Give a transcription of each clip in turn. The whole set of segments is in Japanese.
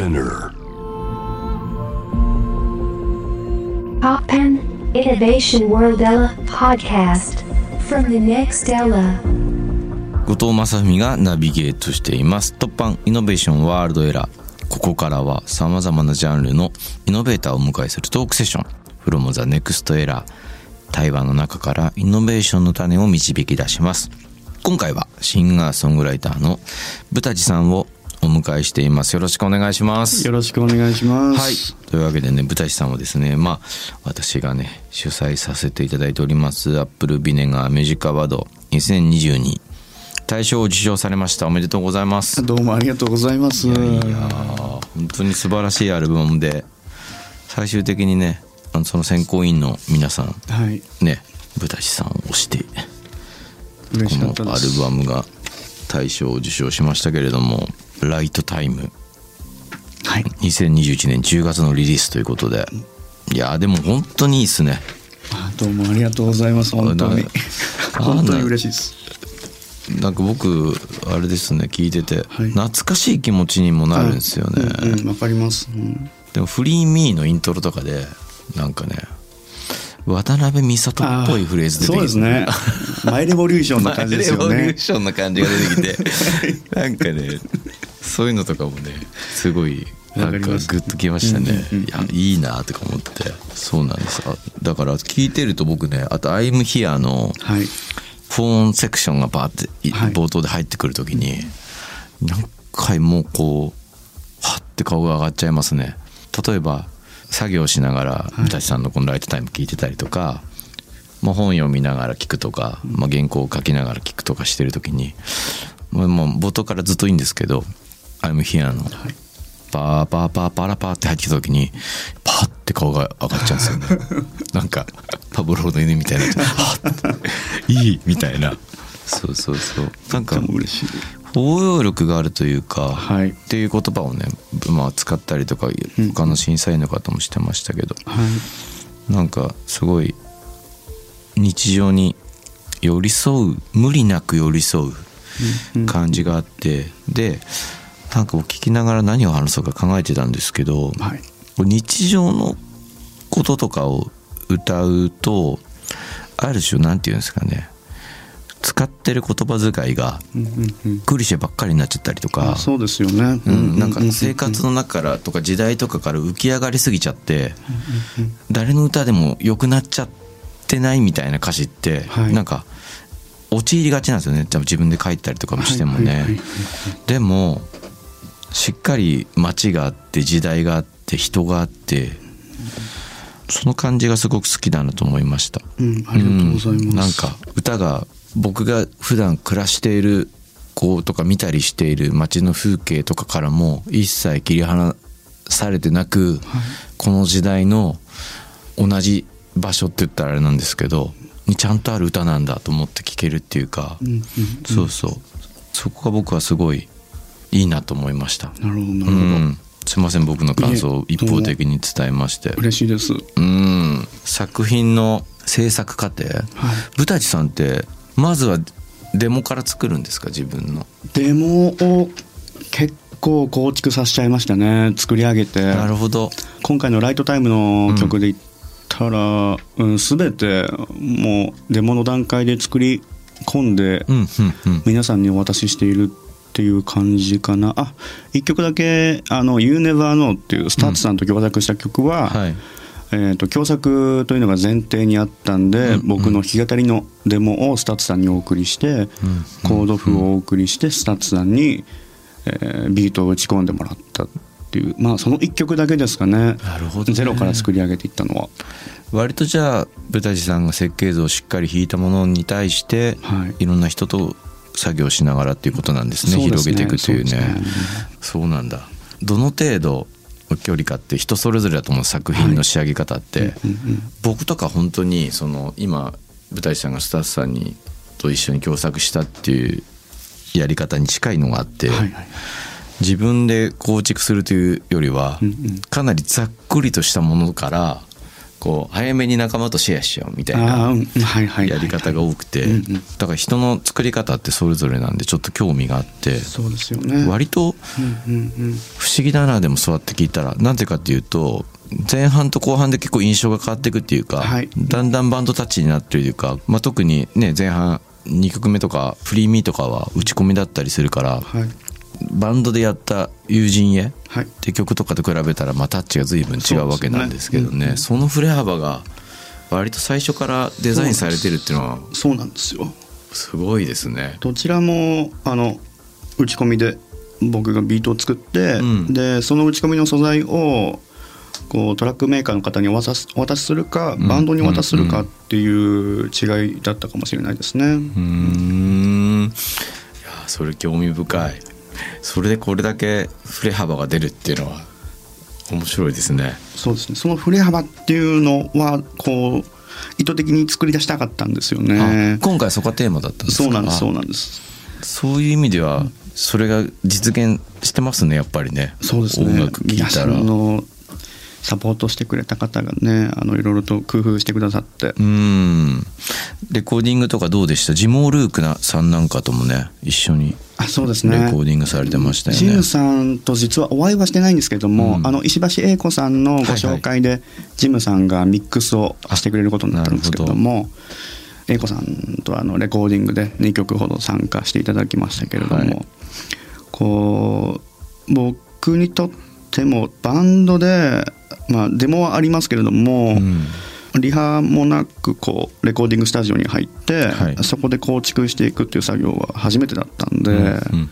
Spinner. Poppen Innovation World Ella podcast. From the next Ella. 後藤正文がナビゲートしています。突破イノベーションワールドエラーここからは様々なジャンルのイノベーターをお迎えするトークセッション。From the next era 対話の中からイノベーションの種を導き出します。今回はシンガーソングライターのブタジさんをお迎えしていますよろしくお願いしますよろしくお願いします。はい。というわけでね、ブタシさんはですね、まあ、私がね、主催させていただいております、アップルビネガーミュージックアワード2022大賞を受賞されました。おめでとうございます。どうもありがとうございます。いやいや本当に素晴らしいアルバムで、最終的にね、あのその選考委員の皆さん、はい。ね、ブタシさんを推して、このア。ルバムが大賞を受賞しましたけれども、ライトタイム。はい。2021年10月のリリースということでいやでも本当にいいっすねあどうもありがとうございます。本当にあ。本当に嬉しいです。なんか僕あれですね聞いてて、はい懐かしい気持ちにもなるんですよね、うんうん、わかります。うんでも「フリーミーのイントロとかでなんかね渡辺美里っぽいフレーズ出てきてそうですね。マイレボリューションな感じですよねレボリュー。ションな感じが出てきて なんかねそういうのとかもねすごいなんかグッときましたね、うんうんうんいやいいなとか思ってそうなんですあだから聞いてると僕ねあと「I'm Here」のはい。フォンセクションがバーって冒頭で入ってくる時に何回もこうはって顔が上がっちゃいますね。例えば作業しながらい。三田さんのこのライトタイム聞いてたりとか、まあ、本読みながら聞くとか、まあ、原稿を書きながら聞くとかしてる時にもうもう冒頭からずっといいんですけど「I'm here」の。はい。パーパーパーパラパーって入ってきた時にパーって顔が上がっちゃうんですよね。なんかパブローの犬みたいにないいみたいな。そうそうそう。なんか。包容力があるというか、はい。っていう言葉をね、まあ、使ったりとかうん。他の審査員の方もしてましたけど、はい。なんかすごい日常に寄り添う無理なく寄り添う感じがあって、でなんか僕聞きながら何を話そうか考えてたんですけど、はい。日常のこととかを歌うとある種なんていうんですかね使ってる言葉遣いがうんうんうん。クリシェばっかりになっちゃったりとかあ、そうですよね。うん、なんか生活の中からとか時代とかから浮き上がりすぎちゃって誰の歌でも良くなっちゃってないみたいな歌詞ってはいなんか陥りがちなんですよね自分で書いたりとかもしてもねでもしっかり街があって時代があって人があってその感じがすごく好きだなと思いました。うん、ありがとうございます。うん。なんか歌が僕が普段暮らしているこうとか見たりしている街の風景とかからも一切切り離されてなく、この時代の同じ場所って言ったらあれなんですけどにちゃんとある歌なんだと思って聴けるっていうか、うんうん。そうそう。そこが僕はすごいいいなと思いました。なるほど、なうるほど。ん、すいません僕の感想を一方的に伝えまして。嬉しいです。うん作品の制作過程、はい。ブタチさんってまずはデモから作るんですか？自分のデモを結構構築させちゃいましたね作り上げてなるほど今回の「RIGHT TIME」の曲で言ったら、うん全てもうデモの段階で作り込んでうんうんうん皆さんにお渡ししているっていう感じかな。あ一曲だけあの「You Never Know」っていう STUTSさんと共作した曲は、はい。えー、と共作というのが前提にあったんで、うん僕の弾き語りのデモを STUTSさんにお送りして、コード譜をお送りして STUTSさんに、えービートを打ち込んでもらったっていうまあその1曲だけですかね。なるほどね。ゼロから作り上げていったのは。割とじゃあ butajiさんが設計図をしっかり弾いたものに対して、はい。いろんな人と作業しながらっていうことなんですね。ね。広げていくというね。ね。そうなんだ。どの程度の距離かって人それぞれだと思う作品の仕上げ方って、うんうん僕とか本当にその今舞台さんがスタッフさんにと一緒に共作したっていうやり方に近いのがあって、はいはい自分で構築するというよりは、かなりざっくりとしたものからこう早めに仲間とシェアしようみたいあな。やり方が多くてだから人の作り方ってそれぞれなんでちょっと興味があってそうですよね。割と。不思議だなでもそうやって聞いたらなんでかっていうと前半と後半で結構印象が変わっていくっていうか、はいだんだんバンドタッチになってるというか、まあ、特にね前半2曲目とか「フリーミー」とかは打ち込みだったりするからはい。バンドでやった「友人へ」はい。って曲とかと比べたら、まあ、タッチが随分違うわけなんですけどねその振れ幅が割と最初からデザインされてるっていうのはそうなんですよ。すごいですね。どちらもあの打ち込みで僕がビートを作って、うんでその打ち込みの素材をこうトラックメーカーの方にお渡しお渡しするかんバンドにお渡しするかっていう違いだったかもしれないですね。うーんいやそれ興味深いそれでこれだけ振れ幅が出るっていうのは面白いですねそうですねその振れ幅っていうのはこう意図的に作り出したかったんですよねあ。今回そこがテーマだったんですか？そうなんですそうあなんです。そういう意味ではそれが実現してますねやっぱりねそうですね。音楽聴いたらサポートしてくれた方がねあのいろいろと工夫してくださって。うん。レコーディングとかどうでした？ジモー・ルークなさんなんかともね一緒にあそうですね。レコーディングされてましたよね。ジムさんと実はお会いはしてないんですけども、うん。あの石橋英子さんのご紹介で、ジムさんがミックスをしてくれることになったんですけれども英子さんとあのレコーディングで2曲ほど参加していただきましたけれども、はい。こう僕にとってもバンドで、まあ、デモはありますけれども、うん。リハもなくこうレコーディングスタジオに入って、はい。そこで構築していくっていう作業は初めてだったんで、うんうん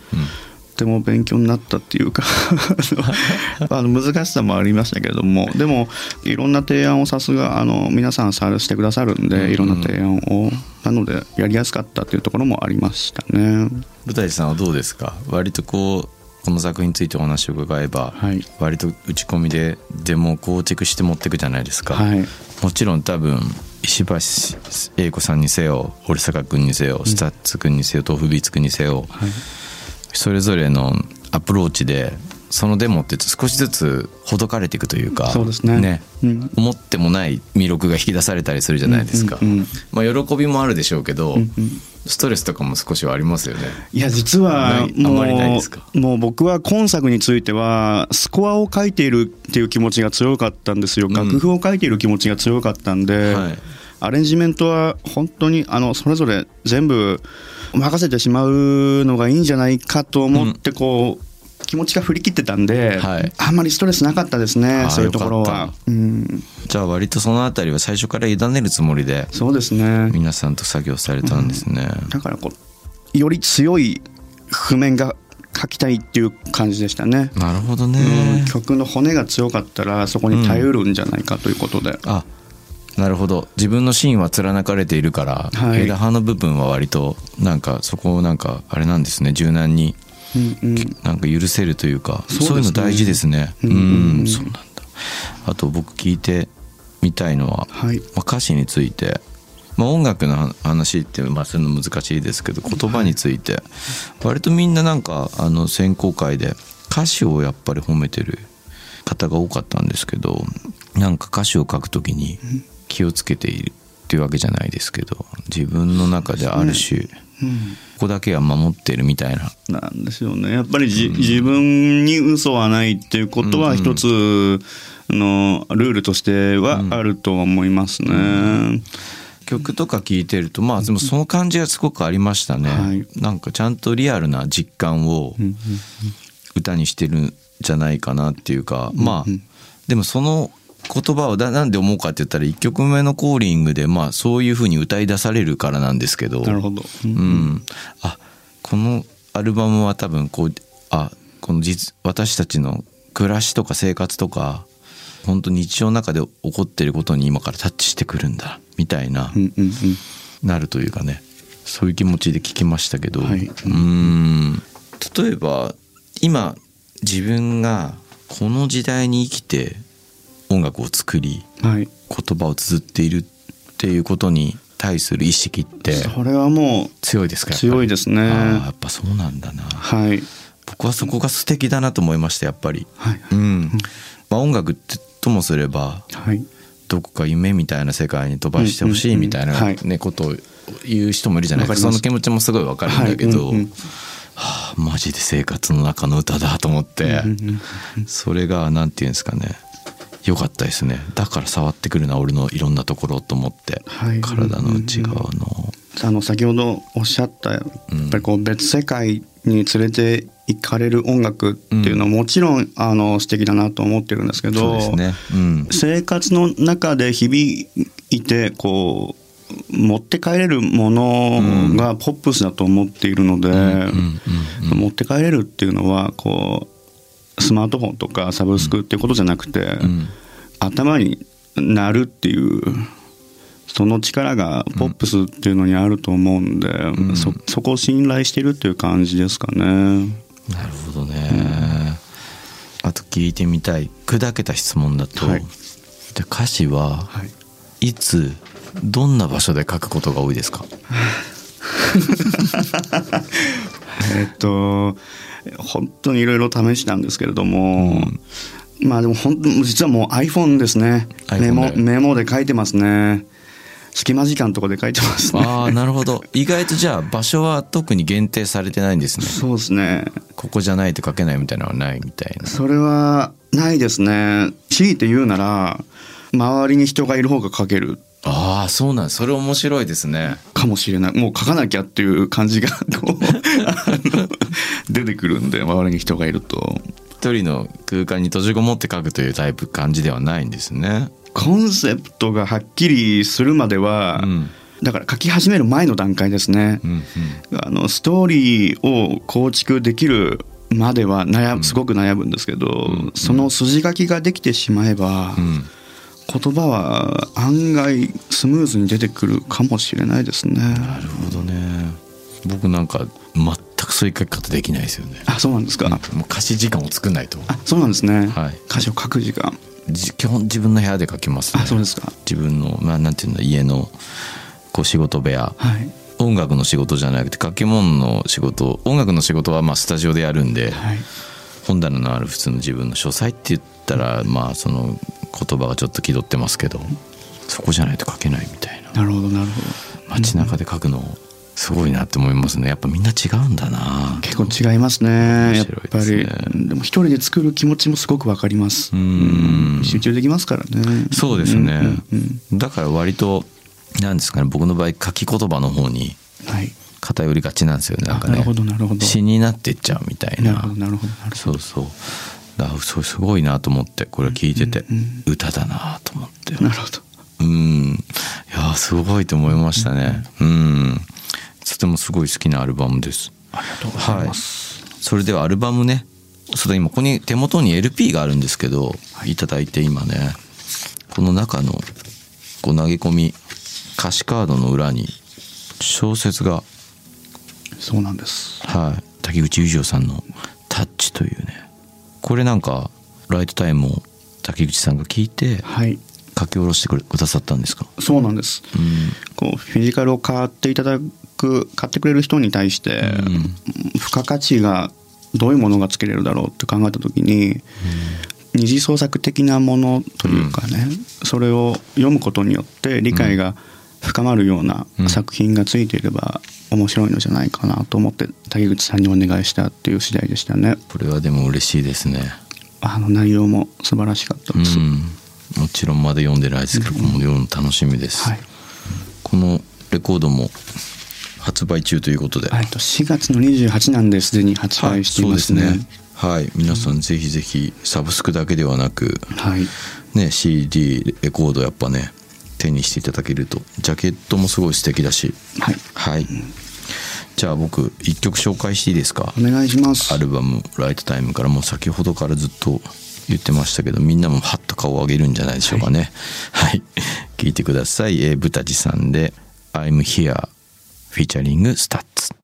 とても勉強になったっていうか あの難しさもありましたけれどもでもいろんな提案をさすがあの皆さんさしてくださるんでいろんな提案をなのでやりやすかったっていうところもありましたね。 butajiさんはどうですか？割とこうこの作品についてお話を伺えば、はい。割と打ち込みでデモを構築して持っていくじゃないですか、はい。もちろん多分石橋英子さんにせよ堀坂君にせよ STUTS君にせよ tofubeats君にせよ、はい。それぞれのアプローチでそのデモって少しずつほどかれていくというかそうですね。うん。思ってもない魅力が引き出されたりするじゃないですか、うんうんうん。まあ喜びもあるでしょうけど、うんうん。ストレスとかも少しはありますよね。いや実はもうもう僕は今作についてはスコアを書いているっていう気持ちが強かったんですよ、ん。楽譜を書いている気持ちが強かったんで、はい。アレンジメントは本当にあのそれぞれ全部任せてしまうのがいいんじゃないかと思ってこう、気持ちが振り切ってたんで、はい。あんまりストレスなかったですねそういうところ。は。うん、じゃあ割とそのあたりは最初から委ねるつもりでそうですね。皆さんと作業されたんですね、だからこうより強い譜面が書きたいっていう感じでしたね。なるほどね、うん。曲の骨が強かったらそこに頼るんじゃないかということで、あなるほど。自分の芯は貫かれているから、はい。枝葉の部分は割となんかそこをなんかあれなんですね。柔軟にうんうんなんか許せるというかそうそういうの大事ですね。うんそうなんだ。あと僕聞いてみたいのは、はい。まあ、歌詞について、まあ、音楽の話って、まあ、そういうの難しいですけど言葉について。割とみんななんかあの選考会で歌詞をやっぱり褒めてる方が多かったんですけどなんか歌詞を書くときに気をつけているっていうわけじゃないですけど自分の中である種、ここだけは守ってるみたいな。なんですよね。やっぱりじ、自分に嘘はないっていうことは一つのルールとしてはあるとは思いますね。曲とか聴いてるとまあでもその感じがすごくありましたね、はい。なんかちゃんとリアルな実感を歌にしてるんじゃないかなっていうか、まあでもその言葉をだなんで思うかって言ったら1曲目のコーリングでまあそういうふうに歌い出されるからなんですけど。なるほど。うん、あこのアルバムは多分こうあこの実私たちの暮らしとか生活とか本当日常の中で起こってることに今からタッチしてくるんだみたいな、うんうんうん。なるというかねそういう気持ちで聞きましたけど、はい。うーん。例えば今自分がこの時代に生きて音楽を作りはい。言葉を綴っているっていうことに対する意識ってそれはも強いですかう強いでですね。やっぱそうなんだな。はい。僕はそこが素敵だなと思いましたやっぱり。はい。うん、まあ、音楽ってともすればはい。どこか夢みたいな世界に飛ばしてほしいみたいな、ねことを言う人もいるじゃないですか。その気持ちもすごいわかるんだけど、はい。うんうんはあ、マジで生活の中の歌だと思って、それがなんていうんですかねよかったですね。だから触ってくるな俺のいろんなところと思って、はい。体の内側の、あの先ほどおっしゃったやっぱりこう別世界に連れて行かれる音楽っていうのはもちろんあの素敵だなと思ってるんですけそうどですね。うん。生活の中で響いてこう持って帰れるものがポップスだと思っているので、うんうん。持って帰れるっていうのはこうスマートフォンとかサブスクってことじゃなくて、うん頭になるっていうその力がポップスっていうのにあると思うんで、んそそこを信頼してるっていう感じですかね。なるほどね、あと聞いてみたい砕けた質問だと、はい。で歌詞ははい。いつどんな場所で書くことが多いですか？えっと本当にいろいろ試したんですけれども、まあでも本当実はもう iPhone ですね。メモでメモで書いてますね。隙間時間とかで書いてますね。ああなるほど。意外とじゃあ場所は特に限定されてないんですね。そうですね。ここじゃないと書けないみたいなのはないみたいな。それはないですね。強いて言うなら周りに人がいる方が書ける。ああそうなんです。それ面白いですね。かもしれない。もう書かなきゃっていう感じがこう 出てくるんで周りに人がいると。一人の空間に閉じこもって書くというタイプ感じではないんですね。コンセプトがはっきりするまでは、うん。だから書き始める前の段階ですね、うんあのストーリーを構築できるまでは悩むすごく悩むんですけど、その筋書きができてしまえば、うん。うん言葉は案外スムーズに出てくるかもしれないですね。なるほどね。僕なんか全くそういう書き方できないですよね。あそうなんですか、もう歌詞時間を作んないと。あそうなんですね、はい。歌詞を書く時間。じ基本自分の部屋で書きますね。あそうですか。自分のまあなんていうんだ家のこう仕事部屋。はい。音楽の仕事じゃなくて書き物の仕事。音楽の仕事はまあスタジオでやるんではい。本棚のある普通の自分の書斎って言ったらまあその言葉がちょっと気取ってますけどそこじゃないと書けないみたいな。なるほどなるほど。街中で書くのすごいなって思いますね。やっぱみんな違うんだな。結構違いますね。やっぱり。でも一人で作る気持ちもすごくわかります。うん。集中できますからね。そうですね、うんうんうん。だから割となんですかね。僕の場合書き言葉の方にはい。偏りがちなんですよね。なんかね。あなるほどなるほど。詩になってっちゃうみたいな。なるほどなるほどなるほそうそう。だそうすごいなと思ってこれ聞いてて、うんうん歌だなと思って。どなるほど。うん。いやーすごいと思いましたね。うんとてもすごい好きなアルバムです。ありがとうございます、それではアルバムね。そうだ今ここに手元に LP があるんですけど、い、ただいて今ね。この中のこう投げ込み歌詞カードの裏に小説がそうなんです。はい。滝口裕二郎さんの「タッチ」というね。これなんかライトタイムを滝口さんが聞いてはい。書き下ろしてくれくださったんですか？そうなんです。うんこうフィジカルを買っていただく買ってくれる人に対して、付加価値がどういうものがつけれるだろうって考えた時に、二次創作的なものというかね、それを読むことによって理解が深まるようなうん。作品がついていれば面白いのじゃないかなと思って竹口さんにお願いしたっていう次第でしたね。これはでも嬉しいですね。あの内容も素晴らしかったうです、ん。もちろんまだ読んでないですけど、もう読むの楽しみです、はいこのレコードも発売中ということで、えっと4月の28なんですでに発売していますね,、はい、そうですね。はい皆さんぜひぜひサブスクだけではなく、はい。ね CD レコードやっぱね手にしていただけると。ジャケットもすごい素敵だし。はい。はい、じゃあ僕一曲紹介していいですか？お願いします。アルバム「ライトタイム」からもう先ほどからずっと言ってましたけどみんなもハッと顔を上げるんじゃないでしょうかね。聴いてください、えー、 butajiさんで「I'm Here」 featuring STUTS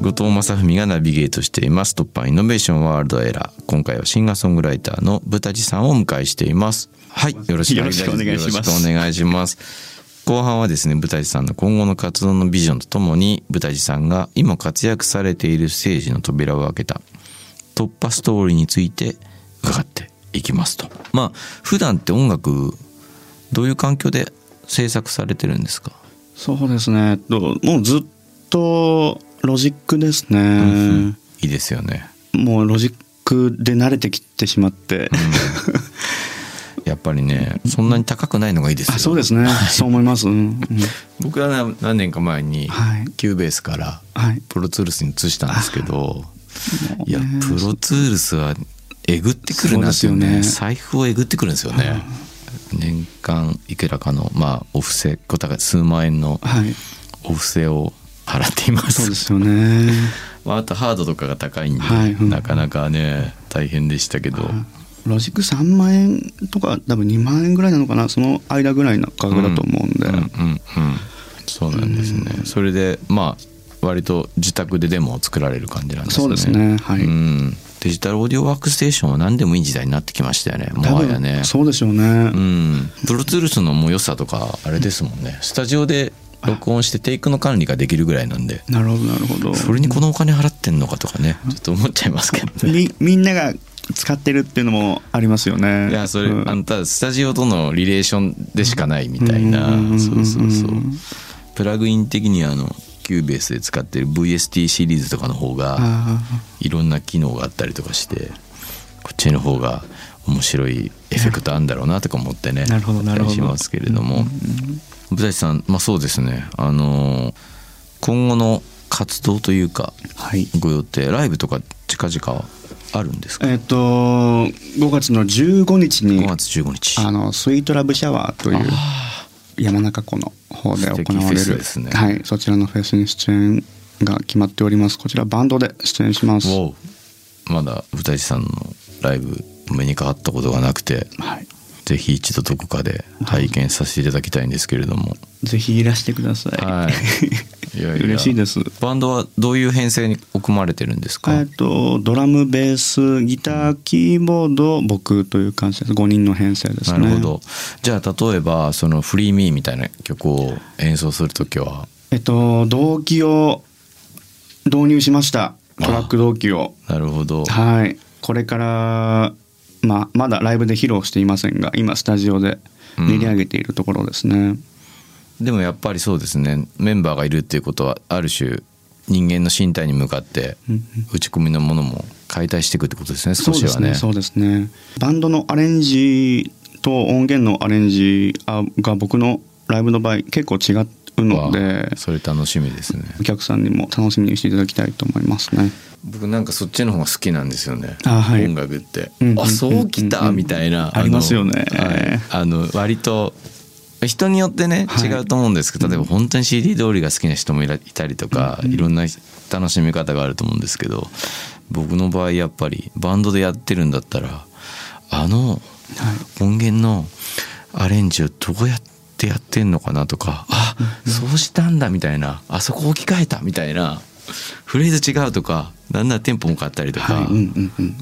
後藤正文がナビゲートしています。 TOPPA INNOVATION WORLD ERA。今回はシンガーソングライターの butajiさんをお迎えしています。はいよろしくお願いします。よろしくお願いします。よろしくお願いします。後半はですね、 butajiさんの今後の活動のビジョンとともに、 butajiさんが今活躍されているステージの扉を開けた。突破ストーリーについて伺っていきますと。まあ普段って音楽どういう環境で制作されてるんですか、そうですね。ともうずっとロジックですね、うんいいですよね。もうロジックで慣れてきてしまって、やっぱりねそんなに高くないのがいいですよ。あそうですね。そう思います、うんうん。僕はな何年か前にはい。 Cubaseからはい。 Pro Toolsに移したんですけどもういやねプロツールスはえぐってくるなっていうねそうですよね財布をえぐってくるんですよね。年間いくらかのまあお布施こた数万円のはい。お布施を払っています。そうですよね。まあ、あとハードとかが高いんで、はい。うん。なかなかね大変でしたけど、ロジック3万円とか多分2万円ぐらいなのかなその間ぐらいの価格だと思うんで、うんうんうん。そうなんですね、それでまあ割と自宅でデモを作られる感じなんですね。そうですね。はい。うん、デジタルオーディオワークステーションは何でもいい時代になってきましたよね。もはやね。そうでしょうね、うん。 Pro Toolsのもう良さとかあれですもんね。スタジオで録音してテイクの管理ができるぐらいなんで。なるほどなるほど。それにこのお金払ってんのかとかね。ちょっと思っちゃいますけどね。みみんなが使ってるっていうのもありますよね。いやそれ、うん。あんたスタジオとのリレーションでしかないみたいな、うんそうそうそうう。んプラグイン的にあの Cubaseで使ってる VST シリーズとかの方があいろんな機能があったりとかしてこっちの方が面白いエフェクトあるんだろうなとか思ってねなるほどしますけれども。舞台さんまあそうですね。あのー今後の活動というかーはい。ご予定ライブとか近々はあるんですか？えっ、と5月の15日に5月15日。あのスイートラブシャワーという山中湖の方で行われる、ね。はい、そちらのフェスに出演が決まっております。こちらバンドで出演します。まだ舞台さんのライブお目にかかったことがなくて。はい、ぜひ一度どこかで拝見させていただきたいんですけれども、ぜひいらしてください、はい。いやいや。嬉しいです。バンドはどういう編成に組まれてるんですか、えっとドラムベースギターキーボード僕という感じです。5人の編成ですね。なるほど。じゃあ例えばその「フリーミーみたいな曲を演奏する時は？えっと同期を導入しました。トラック同期を。なるほど。はい。これからまあまだライブで披露していませんが今スタジオで練り上げているところですね、でもやっぱりそうですね。メンバーがいるっていうことはある種人間の身体に向かってうん打ち込みのものも解体していくってことですねそうです少しはねねそうですね。バンドのアレンジと音源のアレンジあが僕のライブの場合結構違うのでそれ楽しみですね。お客さんにも楽しみにしていただきたいと思いますね僕なんかそっちの方が好きなんですよね。あはい。音楽って、うんあそうきた、うん。みたいな。ありますよね。あの,、はい、あの割と人によってねはい。違うと思うんですけど、例えば本当に CD 通りが好きな人もいたりとか、いろんな楽しみ方があると思うんですけど僕の場合やっぱりバンドでやってるんだったらあの音源のアレンジをどうやってやってんのかなとかあそうしたんだみたいな。あそこ置き換えたみたいなフレーズ違うとかなんならテンポも変わったりとか、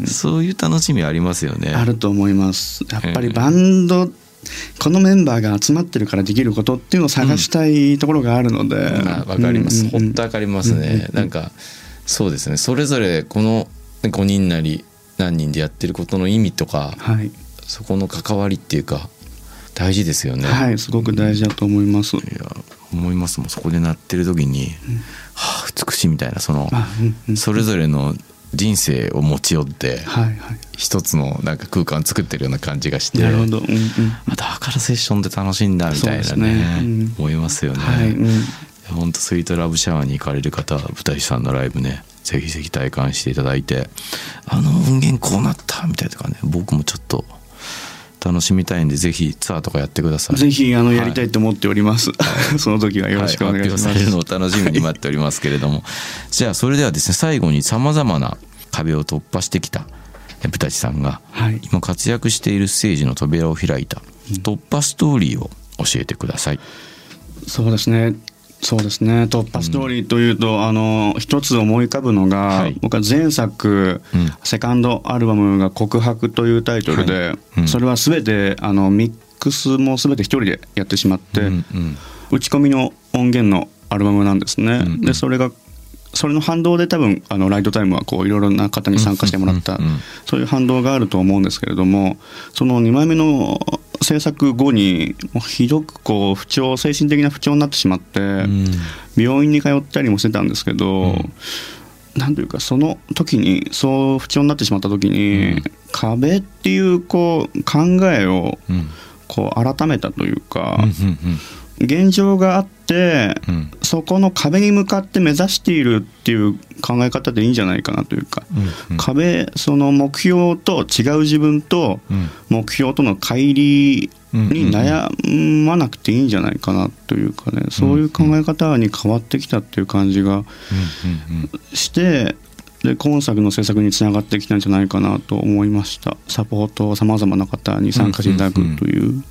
そういう楽しみありますよね。あると思いますやっぱりバンド、このメンバーが集まってるからできることっていうのを探したいところがあるのでまあわかります。うんうんうん本当わかりますね。なんかそうですね。それぞれこの5人なり何人でやってることの意味とかはい、そこの関わりっていうか大事ですよね。はい、すごく大事だと思います、いや思いますもん。そこで鳴ってる時に、はあ美しいみたいなそのあうんうんそれぞれの人生を持ち寄ってはいはい。一つのなんか空間作ってるような感じがしてなるほど、うんうん、あだからセッションで楽しいんだみたいなねね。うん。思いますよね。はい、うん、本当スイートラブシャワーに行かれる方は舞台さんのライブねぜひぜひ体感していただいてあの音源こうなったみたいとかね僕もちょっと楽しみたいんでぜひツアーとかやってください。ぜひあのはい。やりたいと思っております、その時はよろしくお願いします、は発表されるのを楽しみに待っておりますけれども。じゃあそれではですね最後にさまざまな壁を突破してきたえブタチさんがはい。今活躍しているステージの扉を開いた突破ストーリーを教えてください。そうですねそうですね。突破ストーリーというと、あの一つ思い浮かぶのが、はい。僕は前作、うん。セカンドアルバムが「告白」というタイトルで、はい。うん。それは全てあのミックスも全て一人でやってしまって、うんうん。打ち込みの音源のアルバムなんですね、うんうん。でそれがそれの反動で多分あのライトタイムはこういろいろな方に参加してもらった、うんうんうんうん。そういう反動があると思うんですけれどもその2枚目の制作後にひどくこう不調精神的な不調になってしまって、うん。病院に通ったりもしてたんですけど、うん。なんというかその時にそう不調になってしまった時に、うん。壁っていうこう考えをうんこう改めたというか、うん現状があって、うんうんそこの壁に向かって目指しているっていう考え方でいいんじゃないかなというか、うん壁その目標と違う自分とうん。目標との乖離に悩まなくていいんじゃないかなというかねそういう考え方に変わってきたっていう感じがうんうん。してで今作の制作につながってきたんじゃないかなと思いました。サポートをさまざまな方に参加していただくという。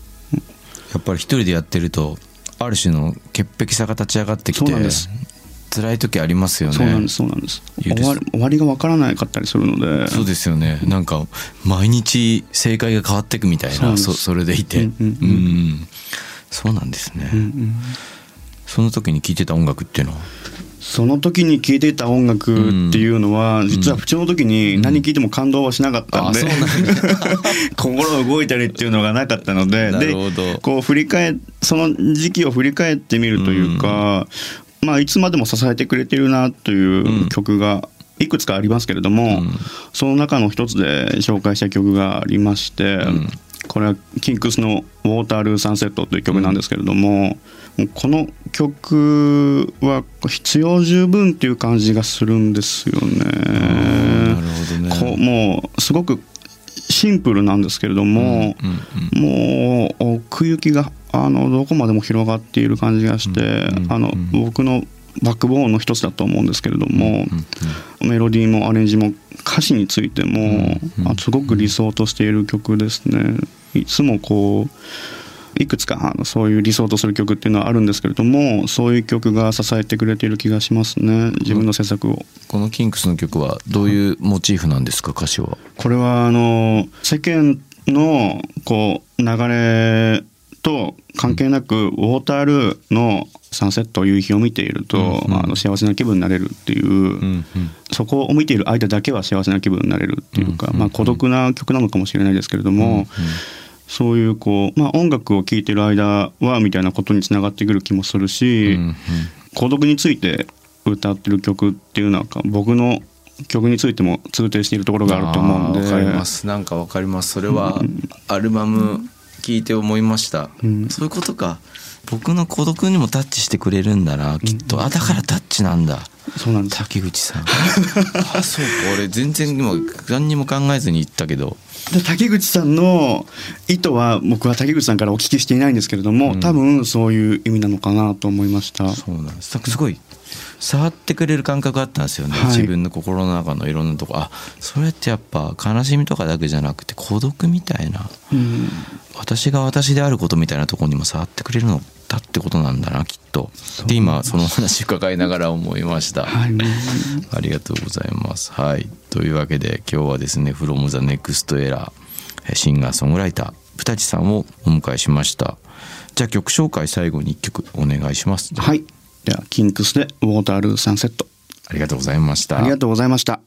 やっぱり一人でやってるとある種の潔癖さが立ち上がってきてそうなんです。辛い時ありますよね。そうなんですそうなんです。終わり終わりがわからなかったりするので。そうですよね。なんか毎日正解が変わっていくみたいなそそれでいて。うんうんうん。うん。そうなんですね、うんうん。その時に聴いてた音楽っていうのは？その時に聴いていた音楽っていうのは、実は不調の時に何聴いても感動はしなかったんで、うなんだ 心動いたりっていうのがなかったのででこう振り返その時期を振り返ってみるというか、まあ、いつまでも支えてくれてるなという曲がいくつかありますけれども、ん。その中の一つで紹介した曲がありまして、ん。これはキンクスの「ウォータールーサンセット」という曲なんですけれども、この曲は必要十分っていう感じがするんですよね。なるほどね。こうもうすごくシンプルなんですけれども、うんもう奥行きがあのどこまでも広がっている感じがして、うんうんあの僕のバックボーンの一つだと思うんですけれども、メロディーもアレンジも歌詞についても、うん。あすごく理想としている曲ですね。いつもこういくつかあのそういう理想とする曲っていうのはあるんですけれどもそういう曲が支えてくれている気がしますね。自分の制作を。このキンクスの曲はどういうモチーフなんですか？歌詞は。これはあの世間のこう流れと関係なくウォータールーのサンセット夕日を見ていると、うんうん。あの幸せな気分になれるっていう、うんそこを見ている間だけは幸せな気分になれるっていうか、うんうんまあ、孤独な曲なのかもしれないですけれども、そういうこう、まあ、音楽を聴いてる間はみたいなことにつながってくる気もするし、うんうん孤独について歌ってる曲っていうのは僕の曲についても通底しているところがあると思うんで。わかります。なんかわかります。それはアルバム聞いて思いました、うん。そういうことか。僕の孤独にもタッチしてくれるんだなきっと、あだからタッチなんだそうなんです。滝口さん。あそうか。俺全然今何にも考えずに言ったけど。で竹口さんの意図は僕は竹口さんからお聞きしていないんですけれども、うん。多分そういう意味なのかなと思いました。そうなんです。すごい触ってくれる感覚があったんですよね、はい。自分の心の中のいろんなとこ。あそれってやっぱ悲しみとかだけじゃなくて孤独みたいな。うん。私が私であることみたいなところにも触ってくれるのだってことなんだなきっと。で今そのお話伺いながら思いました、はい、ありがとうございます。はい。というわけで今日はですね「from the next era」えシンガーソングライタープタチさんをお迎えしました。じゃあ曲紹介最後に1曲お願いします。はい、ではキンクスでウォータールーサンセットありがとうございました。ありがとうございました。